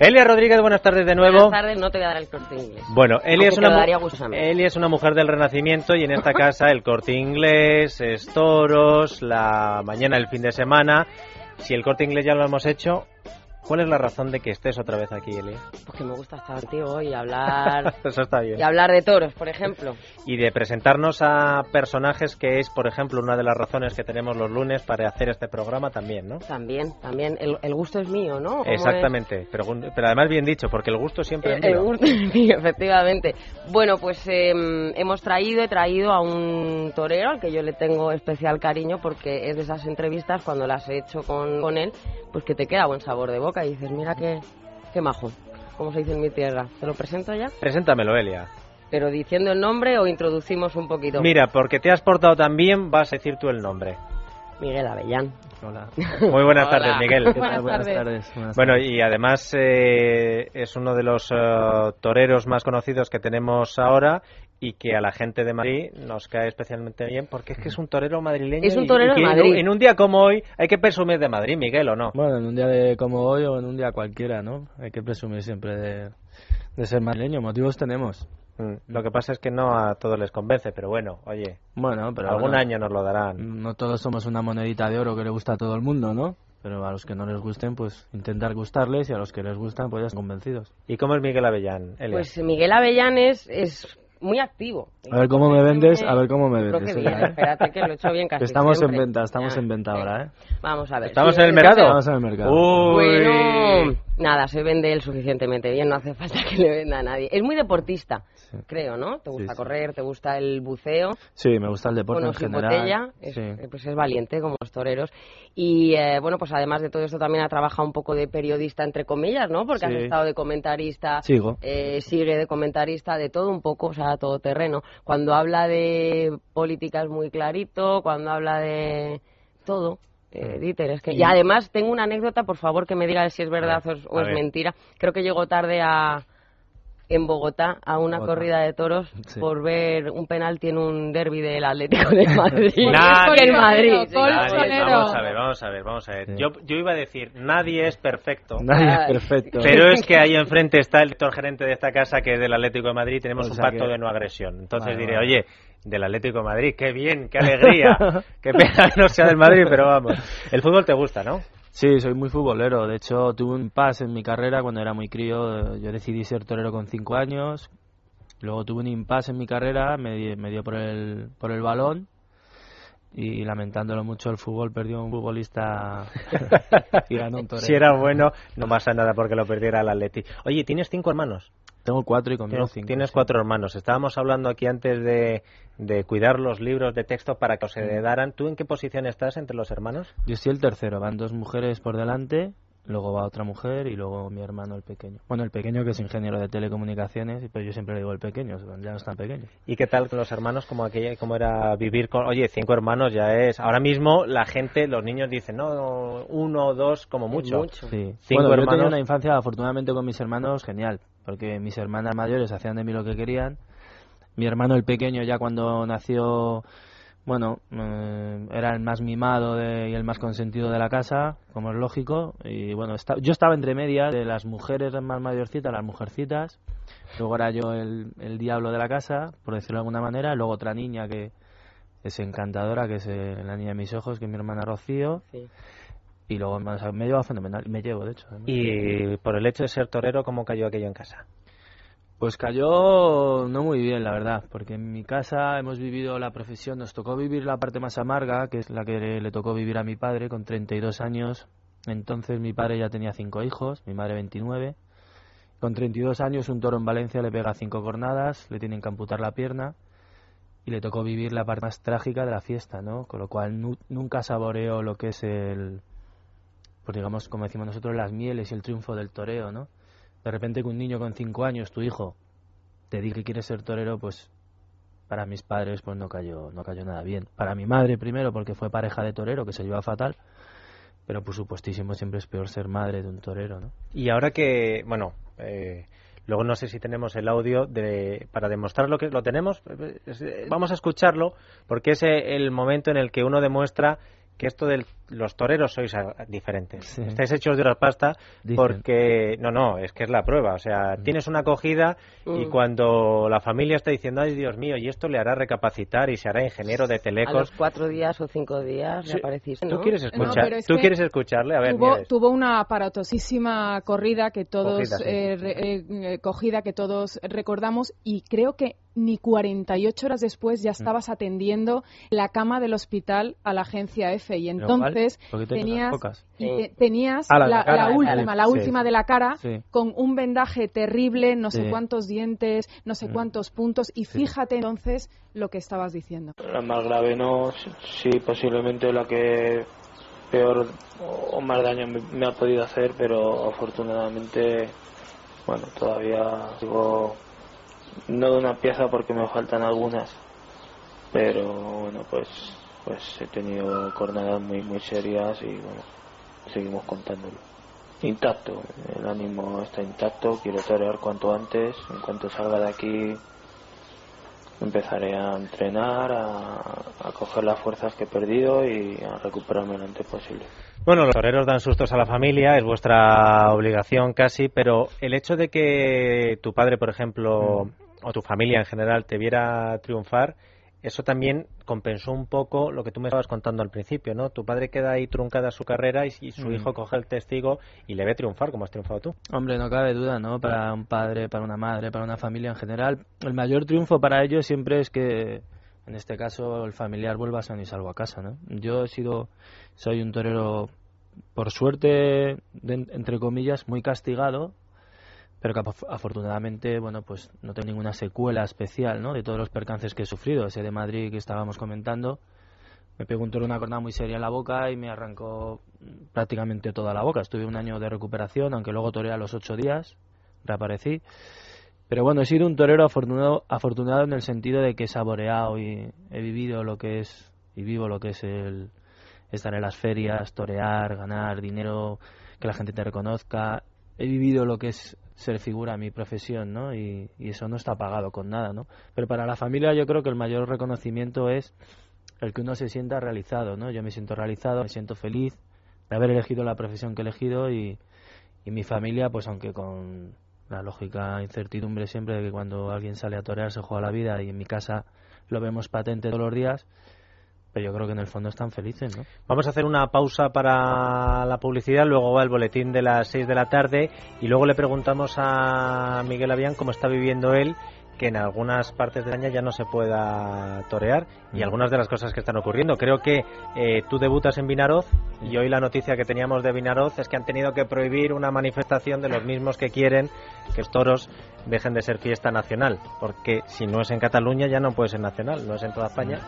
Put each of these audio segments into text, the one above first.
Elia Rodríguez, buenas tardes de nuevo. Buenas tardes, no te voy a dar el corte inglés. Bueno, Elia es, una. Elia es una mujer del renacimiento y en esta casa el corte inglés, es toros, la mañana, el fin de semana. Si el corte inglés ya lo hemos hecho, ¿cuál es la razón de que estés otra vez aquí, Elia? Porque me gusta estar contigo y hablar, Eso está bien. y hablar de toros, por ejemplo. Y de presentarnos a personajes que es, por ejemplo, una de las razones que tenemos los lunes para hacer este programa también, ¿no? También, también. El, el gusto es mío, ¿no? ¿Cómo es? Exactamente, pero, pero además bien dicho, porque el gusto siempre es El, el mío. gusto es mío, efectivamente. Bueno, pues eh, hemos traído, he traído a un torero al que yo le tengo especial cariño porque es de esas entrevistas cuando las he hecho con, con él, pues que te queda buen sabor de boca y dices, mira qué, qué majo, como se dice en mi tierra. ¿Te lo presento ya? Preséntamelo, Elia. Pero diciendo el nombre o introducimos un poquito. Mira, porque te has portado tan bien, vas a decir tú el nombre. Miguel Avellán. Hola. Muy buenas Hola. tardes, Miguel. ¿Qué tal? Buenas Buenas tardes. tardes. Buenas Bueno, y además eh, es uno de los eh, toreros más conocidos que tenemos ahora y que a la gente de Madrid nos cae especialmente bien porque es que es un torero madrileño. Es un torero y que en un- Madrid. En un día como hoy hay que presumir de Madrid, Miguel, ¿o no? Bueno, en un día de como hoy o en un día cualquiera, ¿no? Hay que presumir siempre de, de ser madrileño. Motivos tenemos. Mm, Lo que pasa es que no a todos les convence, pero bueno, oye, Bueno, pero algún bueno, año nos lo darán. No todos somos una monedita de oro que le gusta a todo el mundo, ¿no? Pero a los que no les gusten, pues intentar gustarles y a los que les gustan, pues ya están convencidos. ¿Y cómo es Miguel Avellán? Elia? Pues Miguel Avellán es, es muy activo. A ver cómo me vendes, a ver cómo me Creo vendes. que Elia, bien, ¿eh? espérate que lo he hecho bien casi estamos en siempre. venta, estamos Ya, en venta ahora, ¿eh? Vamos a ver. ¿Estamos en el mercado? Estamos en el mercado. Uy. Bueno, nada, se vende él suficientemente bien, no hace falta que le venda a nadie. Es muy deportista, Sí. creo, ¿no? Te gusta sí. correr, te gusta el buceo. Sí, me gusta el deporte bueno, en general. botella, es, Sí. eh, pues es valiente como los toreros. Y eh, bueno, pues además de todo esto también ha trabajado un poco de periodista, entre comillas, ¿no? Porque has estado de comentarista, Sigo. eh, sigue de comentarista, de todo un poco, o sea, todo terreno. Cuando habla de política es muy clarito, cuando habla de todo. Eh, Dieter, es que... Y además tengo una anécdota, por favor, que me diga si es verdad o es, o es mentira. Creo que llegó tarde a en Bogotá a una Bogotá. corrida de toros Sí. por ver un penalti en un derby del Atlético de Madrid. Nadie- en Madrid. sí. Nadie- vamos a ver, vamos a ver, vamos a ver. Sí. Yo, yo iba a decir, nadie es perfecto. Nadie es Ay. perfecto. Pero es que ahí enfrente está el director gerente de esta casa que es del Atlético de Madrid y tenemos O un pacto que- de no agresión. Entonces Vale, diré, vale. oye, del Atlético de Madrid, qué bien, qué alegría, qué pena que no sea del Madrid, pero vamos. El fútbol te gusta, ¿no? Sí, soy muy futbolero. De hecho, tuve un impasse en mi carrera cuando era muy crío. Yo decidí ser torero con cinco años. Luego tuve un impasse en mi carrera, me, di- me dio por el, por el balón. Y lamentándolo mucho, el fútbol perdió un futbolista y ganó un torero. Si era bueno, no pasa nada porque lo perdiera el Atleti. Oye, ¿tienes cinco hermanos? Tengo cuatro y conmigo Tienes, cinco. tienes sí. cuatro hermanos. Estábamos hablando aquí antes de, de cuidar los libros de texto para que os heredaran. ¿Tú en qué posición estás entre los hermanos? Yo soy el tercero. Van dos mujeres por delante, luego va otra mujer y luego mi hermano el pequeño. Bueno, el pequeño que es ingeniero de telecomunicaciones, pero yo siempre le digo el pequeño, ya no es tan pequeño. ¿Y qué tal con los hermanos? ¿Cómo, aquella, ¿Cómo era vivir con.? Oye, cinco hermanos ya es. Ahora mismo la gente, los niños dicen, no, uno o dos como mucho. Mucho. Sí. Cinco bueno, yo he hermanos. tenido una infancia afortunadamente con mis hermanos genial, porque mis hermanas mayores hacían de mí lo que querían. Mi hermano el pequeño ya cuando nació, bueno, eh, era el más mimado de- y el más consentido de la casa, como es lógico. Y bueno, yo estaba entre medias de las mujeres más mayorcitas, las mujercitas. Luego era yo el, el diablo de la casa, por decirlo de alguna manera. Luego otra niña que es encantadora, que es eh, la niña de mis ojos, que es mi hermana Rocío. Sí. Y luego o sea, me lleva fenomenal, me llevo de hecho. Y por el hecho de ser torero, ¿cómo cayó aquello en casa? Pues cayó no muy bien, la verdad, porque en mi casa hemos vivido la profesión, nos tocó vivir la parte más amarga, que es la que le tocó vivir a mi padre con 32 años. Entonces mi padre ya tenía cinco hijos, mi madre 29. Con 32 años un toro en Valencia le pega cinco cornadas, le tienen que amputar la pierna y le tocó vivir la parte más trágica de la fiesta, ¿no? Con lo cual nu- nunca saboreó lo que es el, pues digamos, como decimos nosotros, las mieles y el triunfo del toreo, ¿no? De repente que un niño con cinco años, tu hijo, te diga que quiere ser torero, pues para mis padres pues no cayó, no cayó nada bien. Para mi madre primero porque fue pareja de torero, que se lleva fatal, pero por supuestísimo siempre es peor ser madre de un torero, ¿no? Y ahora que, bueno, eh, luego no sé si tenemos el audio de, para demostrar lo que lo tenemos. Es- eh, Vamos a escucharlo porque es eh, el momento en el que uno demuestra que esto de los toreros sois diferentes. Estáis hechos de otra pasta porque... No, no, es que es la prueba. O sea, mm. tienes una acogida y cuando la familia está diciendo, ay Dios mío, y esto le hará recapacitar y se hará ingeniero de telecos... A los cuatro días o cinco días sí. apareciste, ¿Tú quieres, escuchar, ¿tú quieres escucharle? A ver, tuvo, tuvo, una aparatosísima corrida que todos... Eh, eh, cogida que todos recordamos y creo que ni 48 horas después ya mm. estabas atendiendo la cama del hospital a la agencia F y entonces tenías, tenías la, última, la última de la cara con un vendaje terrible, no sé cuántos dientes, no sé mm. cuántos puntos y fíjate entonces lo que estabas diciendo. La más grave no, sí posiblemente la que peor o más daño me ha podido hacer, pero afortunadamente, bueno, todavía sigo no de una pieza porque me faltan algunas pero bueno pues pues he tenido jornadas muy muy serias y bueno seguimos contándolo intacto el ánimo está intacto quiero torear cuanto antes en cuanto salga de aquí empezaré a entrenar a, a coger las fuerzas que he perdido y a recuperarme lo antes posible bueno, los toreros dan sustos a la familia, es vuestra obligación casi, pero el hecho de que tu padre, por ejemplo, mm. O tu familia en general te viera triunfar, eso también compensó un poco lo que tú me estabas contando al principio, ¿no? Tu padre queda ahí truncada su carrera y, su mm. hijo coge el testigo y le ve triunfar como has triunfado tú. Hombre, no cabe duda, ¿no? Para un padre, para una madre, para una familia en general, el mayor triunfo para ellos siempre es que en este caso el familiar vuelva sano y salvo a casa, ¿no? Yo he sido, soy un torero, por suerte, entre comillas, muy castigado, pero que afortunadamente, bueno, pues no tengo ninguna secuela especial, ¿no? De todos los percances que he sufrido, ese de Madrid que estábamos comentando, me pegó un toro una cornada muy seria en la boca y me arrancó prácticamente toda la boca. Estuve un año de recuperación, aunque luego toré a los ocho días, reaparecí. Pero bueno, he sido un torero afortunado, afortunado en el sentido de que he saboreado y he vivido lo que es, y vivo lo que es el estar en las ferias, torear, ganar dinero, que la gente te reconozca. He vivido lo que es ser figura mi profesión, ¿no? Y, y eso no está pagado con nada, ¿no? Pero para la familia yo creo que el mayor reconocimiento es el que uno se sienta realizado, ¿no? Yo me siento realizado, me siento feliz de haber elegido la profesión que he elegido y, y mi familia, pues aunque con la lógica incertidumbre siempre de que cuando alguien sale a torear se juega la vida y en mi casa lo vemos patente todos los días, pero yo creo que en el fondo están felices, ¿no? Vamos a hacer una pausa para la publicidad, luego va el boletín de las 6 de la tarde y luego le preguntamos a Miguel Avián cómo está viviendo él que en algunas partes de España ya no se pueda torear y mm. algunas de las cosas que están ocurriendo. Creo que eh, tú debutas en Vinaroz y hoy la noticia que teníamos de Vinaroz es que han tenido que prohibir una manifestación de los mismos que quieren que los toros dejen de ser fiesta nacional, porque si no es en Cataluña ya no puede ser nacional, no es en toda España.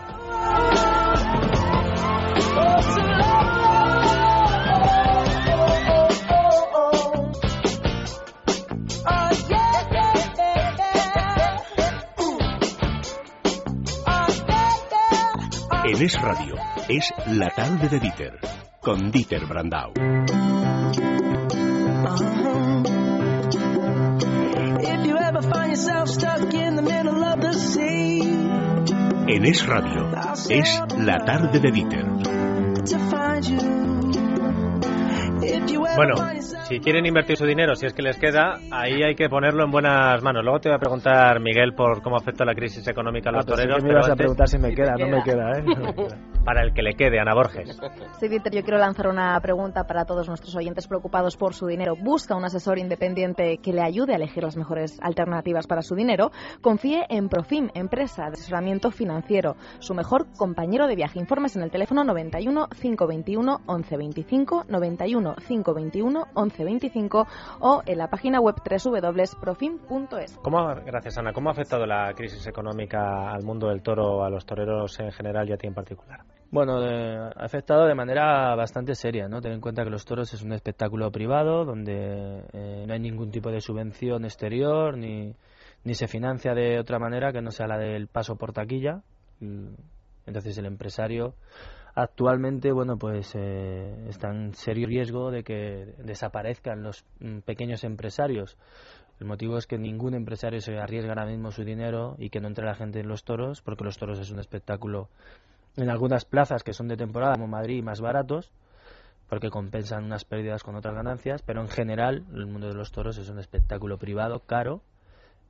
En Es Radio, es La tarde de Dieter, con Dieter Brandau. En Es Radio, es La tarde de Dieter. Bueno, si quieren invertir su dinero, si es que les queda, ahí hay que ponerlo en buenas manos. Luego te voy a preguntar, Miguel, por cómo afecta la crisis económica a los ah, pues toreros. me vas a preguntar si me queda, no me queda, ¿eh? para el que le quede, Ana Borges. Sí, Dieter, yo quiero lanzar una pregunta para todos nuestros oyentes preocupados por su dinero. Busca un asesor independiente que le ayude a elegir las mejores alternativas para su dinero. Confíe en Profim, empresa de asesoramiento financiero, su mejor compañero de viaje. Informes en el teléfono 91 521 1125 91 521 1125 o en la página web www.profim.es. ¿Cómo, gracias Ana, ¿cómo ha afectado la crisis económica al mundo del toro, a los toreros en general y a ti en particular? Bueno, ha afectado de manera bastante seria, ¿no? Ten en cuenta que los toros es un espectáculo privado donde eh, no hay ningún tipo de subvención exterior ni, ni se financia de otra manera que no sea la del paso por taquilla. Entonces el empresario actualmente, bueno, pues eh, está en serio riesgo de que desaparezcan los mm, pequeños empresarios. El motivo es que ningún empresario se arriesga ahora mismo su dinero y que no entre la gente en los toros, porque los toros es un espectáculo en algunas plazas que son de temporada, como Madrid, más baratos, porque compensan unas pérdidas con otras ganancias, pero en general el mundo de los toros es un espectáculo privado, caro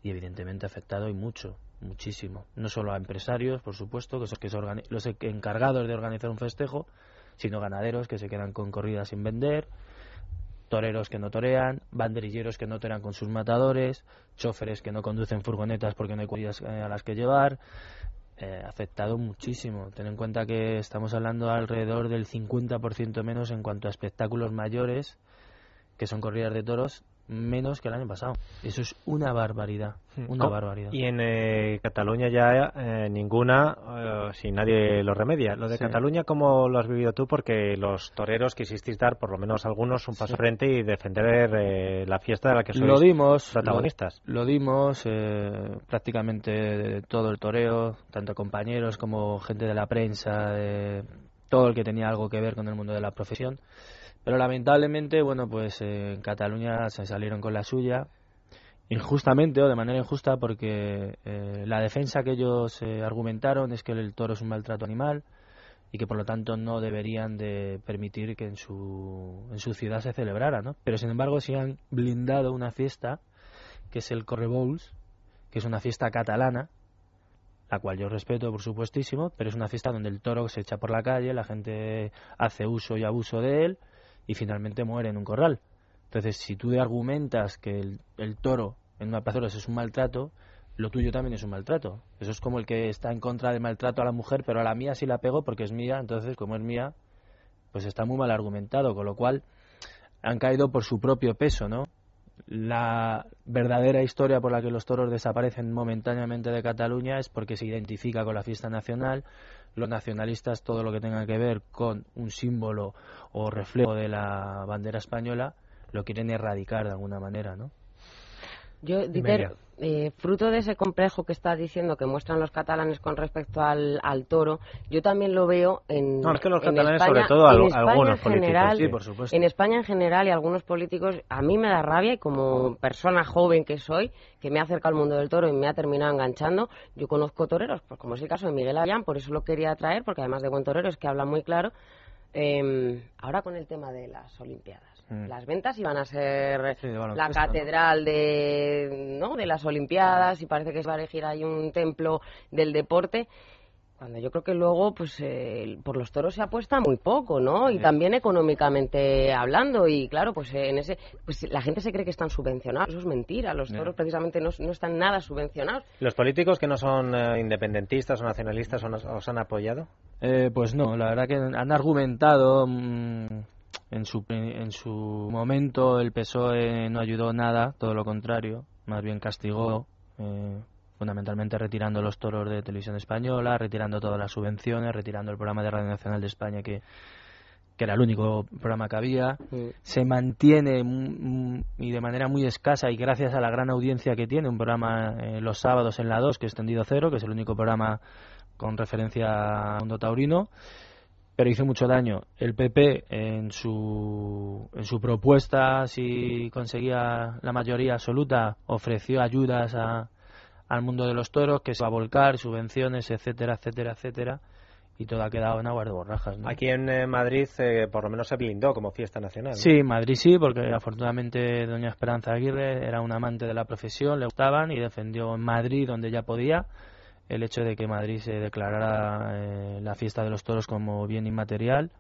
y evidentemente afectado y mucho, muchísimo. No solo a empresarios, por supuesto, que son que los encargados de organizar un festejo, sino ganaderos que se quedan con corridas sin vender, toreros que no torean, banderilleros que no torean con sus matadores, choferes que no conducen furgonetas porque no hay corridas eh, a las que llevar. Eh, afectado muchísimo. Ten en cuenta que estamos hablando alrededor del 50% menos en cuanto a espectáculos mayores, que son corridas de toros, menos que el año pasado. Eso es una barbaridad, hmm. una barbaridad. Y en eh, Cataluña ya eh, ninguna, eh, si nadie lo remedia. Lo de Cataluña, ¿cómo lo has vivido tú? Porque los toreros quisisteis dar, por lo menos algunos, un paso frente y defender la fiesta de la que sois lo dimos, protagonistas. Lo, dimos prácticamente todo el toreo, tanto compañeros como gente de la prensa, todo el que tenía algo que ver con el mundo de la profesión. Pero lamentablemente, bueno, pues eh, en Cataluña se salieron con la suya, injustamente o de manera injusta, porque eh, la defensa que ellos eh, argumentaron es que el toro es un maltrato animal y que por lo tanto no deberían de permitir que en su, en su ciudad se celebrara, ¿no? Pero sin embargo sí han blindado una fiesta que es el Correbous, que es una fiesta catalana, la cual yo respeto por supuestísimo, pero es una fiesta donde el toro se echa por la calle, la gente hace uso y abuso de él, y finalmente muere en un corral. Entonces, si tú argumentas que el, toro en una es un maltrato, lo tuyo también es un maltrato. Eso es como el que está en contra del maltrato a la mujer, pero a la mía sí la pego porque es mía, entonces como es mía, pues está muy mal argumentado, con lo cual han caído por su propio peso, ¿no? La verdadera historia por la que los toros desaparecen momentáneamente de Cataluña es porque se identifica con la fiesta nacional, los nacionalistas todo lo que tenga que ver con un símbolo o reflejo de la bandera española lo quieren erradicar de alguna manera, ¿no? Yo, Dieter, eh, fruto de ese complejo que estás diciendo que muestran los catalanes con respecto al, toro, yo también lo veo en. No, es que los catalanes, sobre todo algunos políticos. Sí, por supuesto. En España en general y algunos políticos, a mí me da rabia y como persona joven que soy, que me acerca al mundo del toro y me ha terminado enganchando, yo conozco toreros, pues como es el caso de Miguel Ayán, por eso lo quería traer, porque además de buen torero es que habla muy claro. Eh, ahora con el tema de las Olimpiadas Mm. Las ventas iban a ser la catedral de, ¿no? de las Olimpiadas y parece que se va a elegir ahí un templo del deporte cuando yo creo que luego pues eh, por los toros se apuesta muy poco no y también económicamente hablando y claro pues en ese pues la gente se cree que están subvencionados. Eso es mentira los toros precisamente no, no, están nada subvencionados. Los políticos que no son eh, independentistas o nacionalistas os, han apoyado eh, pues no la verdad que han argumentado mm, en su, en su momento el PSOE no ayudó nada, todo lo contrario, más bien castigó, eh, fundamentalmente retirando los toros de televisión española, retirando todas las subvenciones, retirando el programa de Radio Nacional de España que, que era el único programa que había. Se mantiene y de manera muy escasa y gracias a la gran audiencia que tiene un programa eh, los sábados en la 2, que es Tendido Cero, que es el único programa con referencia a Mundo Taurino pero hizo mucho daño. El PP en su, en su propuesta, si conseguía la mayoría absoluta, ofreció ayudas a, al mundo de los toros, que se va a volcar, subvenciones, etcétera, etcétera, etcétera, y todo ha quedado en aguas de borrajas. Aquí en eh, Madrid eh, por lo menos se blindó como fiesta nacional. Sí, Madrid sí, porque afortunadamente doña Esperanza Aguirre era un amante de la profesión, le gustaban y defendió en Madrid donde ya podía el hecho de que Madrid se declarara eh, la fiesta de los toros como bien inmaterial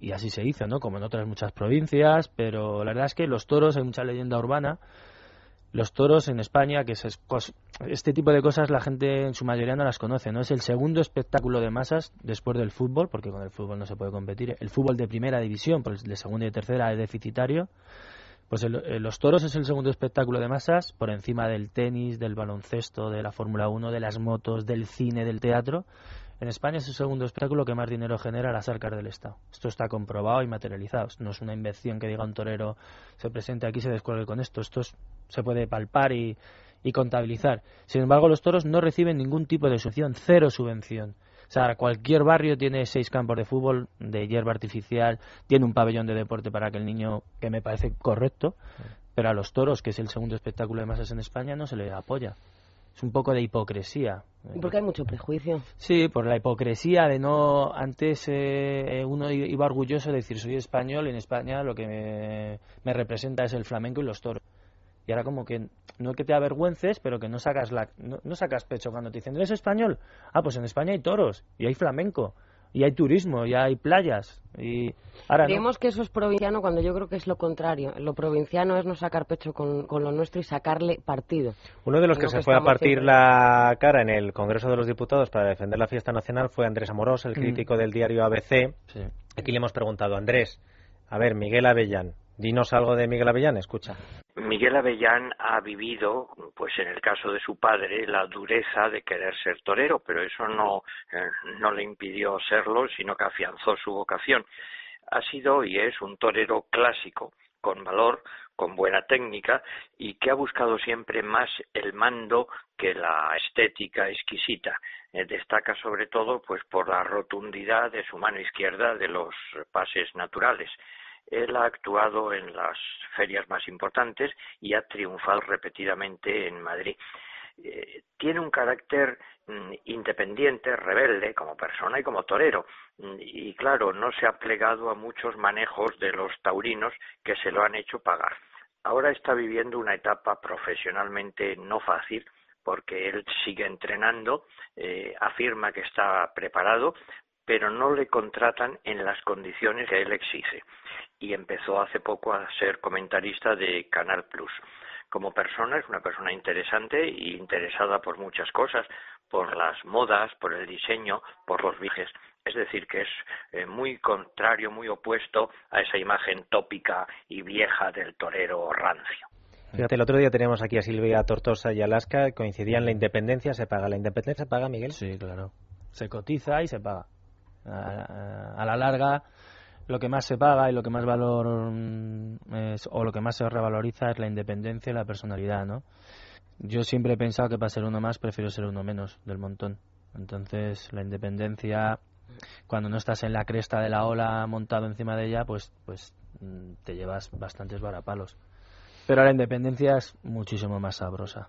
y así se hizo, ¿no? Como en otras muchas provincias, pero la verdad es que los toros, hay mucha leyenda urbana, los toros en España, que es, este tipo de cosas la gente en su mayoría no las conoce, ¿no? Es el segundo espectáculo de masas después del fútbol, porque con el fútbol no se puede competir. El fútbol de primera división, pues el de segunda y tercera es deficitario. Pues los toros es el segundo espectáculo de masas, por encima del tenis, del baloncesto, de la Fórmula 1, de las motos, del cine, del teatro. En España es el segundo espectáculo que más dinero genera a las arcas del Estado. Esto está comprobado y materializado. No es una invención que diga un torero se presente aquí y se descuelgue con esto. Esto se puede palpar y, y contabilizar. Sin embargo, los toros no reciben ningún tipo de subvención, cero subvención. O sea, cualquier barrio tiene seis campos de fútbol, de hierba artificial, tiene un pabellón de deporte para que el niño, que me parece correcto, pero a los toros, que es el segundo espectáculo de masas en España, no se le apoya. es un poco de hipocresía. Porque hay mucho prejuicio. Sí, por la hipocresía de no. Antes eh, uno iba orgulloso de decir soy español y en España lo que me, me, representa es el flamenco y los toros. Y ahora como que no que te avergüences, pero que no sacas la no, no sacas pecho cuando te dicen eres español. Ah, pues en España hay toros y hay flamenco y hay turismo, y hay playas. Y ahora Creemos que eso es provinciano cuando yo creo que es lo contrario. Lo provinciano es no sacar pecho con, lo nuestro y sacarle partido. Uno de los que se fue a partir la cara en el Congreso de los Diputados para defender la fiesta nacional fue Andrés Amorós, el mm. crítico del diario ABC. Aquí le hemos preguntado, Andrés, a ver, Miguel Avellán, dinos algo de Miguel Avellán, escucha. Miguel Avellán ha vivido, pues en el caso de su padre, la dureza de querer ser torero, pero eso no, eh, no le impidió serlo, sino que afianzó su vocación. Ha sido y es un torero clásico, con valor, con buena técnica y que ha buscado siempre más el mando que la estética exquisita. Eh, destaca sobre todo pues por la rotundidad de su mano izquierda de los pases naturales. Él ha actuado en las ferias más importantes y ha triunfado repetidamente en Madrid. Eh, tiene un carácter mm, independiente, rebelde como persona y como torero. Mm, y claro, no se ha plegado a muchos manejos de los taurinos que se lo han hecho pagar. Ahora está viviendo una etapa profesionalmente no fácil porque él sigue entrenando, eh, afirma que está preparado, pero no le contratan en las condiciones que él exige y empezó hace poco a ser comentarista de Canal Plus. Como persona es una persona interesante e interesada por muchas cosas, por las modas, por el diseño, por los viajes. Es decir, que es eh, muy contrario, muy opuesto a esa imagen tópica y vieja del torero rancio. Fíjate, el otro día teníamos aquí a Silvia Tortosa y Alaska, coincidían la independencia, se paga. ¿La independencia se paga, Miguel? Sí, claro. Se cotiza y se paga. A la larga, lo que más se paga y lo que más valor mm, es, o lo que más se revaloriza es la independencia y la personalidad, ¿no? Yo siempre he pensado que para ser uno más prefiero ser uno menos del montón. Entonces, la independencia, cuando no estás en la cresta de la ola montado encima de ella, pues, pues mm, te llevas bastantes varapalos. Pero la independencia es muchísimo más sabrosa.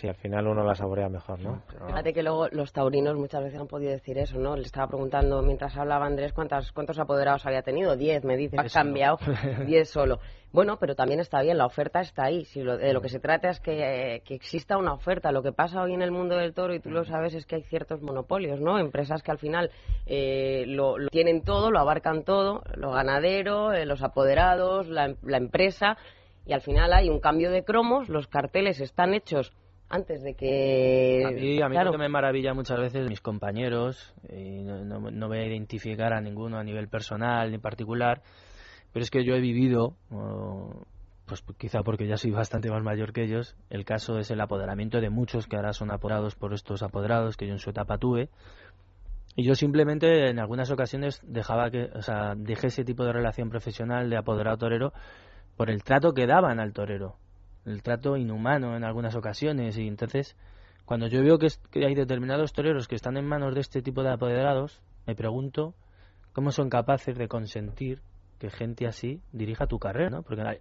Sí, al final uno la saborea mejor, ¿no? Fíjate que luego los taurinos muchas veces han podido decir eso, ¿no? Le estaba preguntando mientras hablaba Andrés cuántas, cuántos apoderados había tenido. Diez, me dice. Ha cambiado. Diez solo. Bueno, pero también está bien, la oferta está ahí. Si lo, de lo que se trata es que, que, exista una oferta. Lo que pasa hoy en el mundo del toro, y tú lo sabes, es que hay ciertos monopolios, ¿no? Empresas que al final eh, lo, tienen todo, lo abarcan todo, lo ganadero, eh, los apoderados, la, la empresa, y al final hay un cambio de cromos, los carteles están hechos antes de que... A mí, a mí lo que me maravilla muchas veces mis compañeros, y no, no, voy a identificar a ninguno a nivel personal ni particular, pero es que yo he vivido, pues quizá porque ya soy bastante más mayor que ellos, el caso es el apoderamiento de muchos que ahora son apoderados por estos apoderados que yo en su etapa tuve, y yo simplemente en algunas ocasiones dejaba que, o sea, dejé ese tipo de relación profesional de apoderado torero por el trato que daban al torero el trato inhumano en algunas ocasiones y entonces cuando yo veo que, hay determinados toreros que están en manos de este tipo de apoderados, me pregunto cómo son capaces de consentir que gente así dirija tu carrera, ¿no? Porque en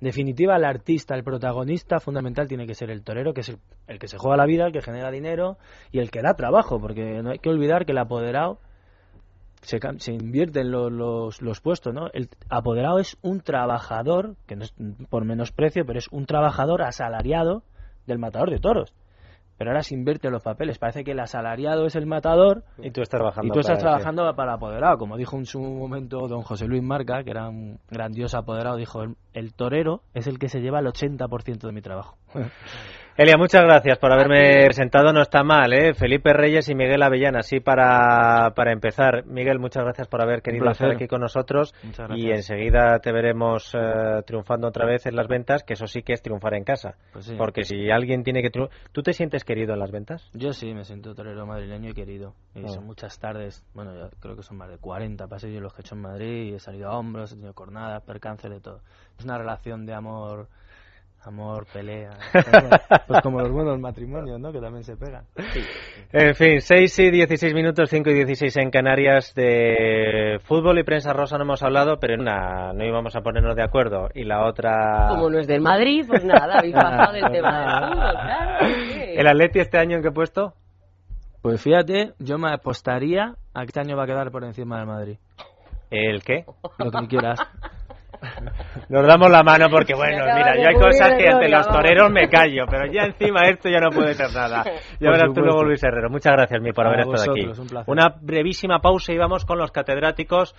definitiva el artista, el protagonista fundamental tiene que ser el torero, que es el, que se juega la vida, el que genera dinero y el que da trabajo, porque no hay que olvidar que el apoderado se, se invierten los, los, puestos, ¿no? El apoderado es un trabajador, que no es por menos precio, pero es un trabajador asalariado del matador de toros. Pero ahora se invierte los papeles. Parece que el asalariado es el matador y tú estás trabajando, y tú estás para, trabajando para apoderado. Como dijo en su momento don José Luis Marca, que era un grandioso apoderado, dijo, el, el torero es el que se lleva el 80% de mi trabajo. Elia, muchas gracias por haberme presentado. No está mal, ¿eh? Felipe Reyes y Miguel Avellana. Así para, para empezar. Miguel, muchas gracias por haber querido estar aquí con nosotros. Y enseguida te veremos eh, triunfando otra vez en las ventas, que eso sí que es triunfar en casa. Pues Porque si alguien tiene que triunfar. ¿Tú te sientes querido en las ventas? Yo sí, me siento torero madrileño y querido. Y ah. son muchas tardes, bueno, yo creo que son más de 40 pasillos los que he hecho en Madrid. Y he salido a hombros, he tenido cornadas, percances, de todo. Es una relación de amor amor, pelea. pues como los buenos matrimonios, ¿no? Que también se pegan. En fin, 6 y 16 minutos, 5 y 16 en Canarias de fútbol y prensa rosa no hemos hablado, pero una no íbamos a ponernos de acuerdo. Y la otra. Como no es del Madrid, pues nada, habéis pasado del tema del fútbol, claro. ¿El Atleti este año en qué puesto? Pues fíjate, yo me apostaría a que este año va a quedar por encima del Madrid. ¿El qué? Lo que quieras. Nos damos la mano porque, bueno, mira, yo hay cosas que ante los toreros me callo, pero ya encima esto ya no puede ser nada. Ya verás tú luego, Luis Herrero. Muchas gracias, mi, por haber estado aquí. Una brevísima pausa y vamos con los catedráticos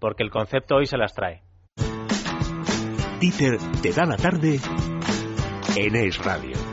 porque el concepto hoy se las trae. Te da la tarde en Es Radio.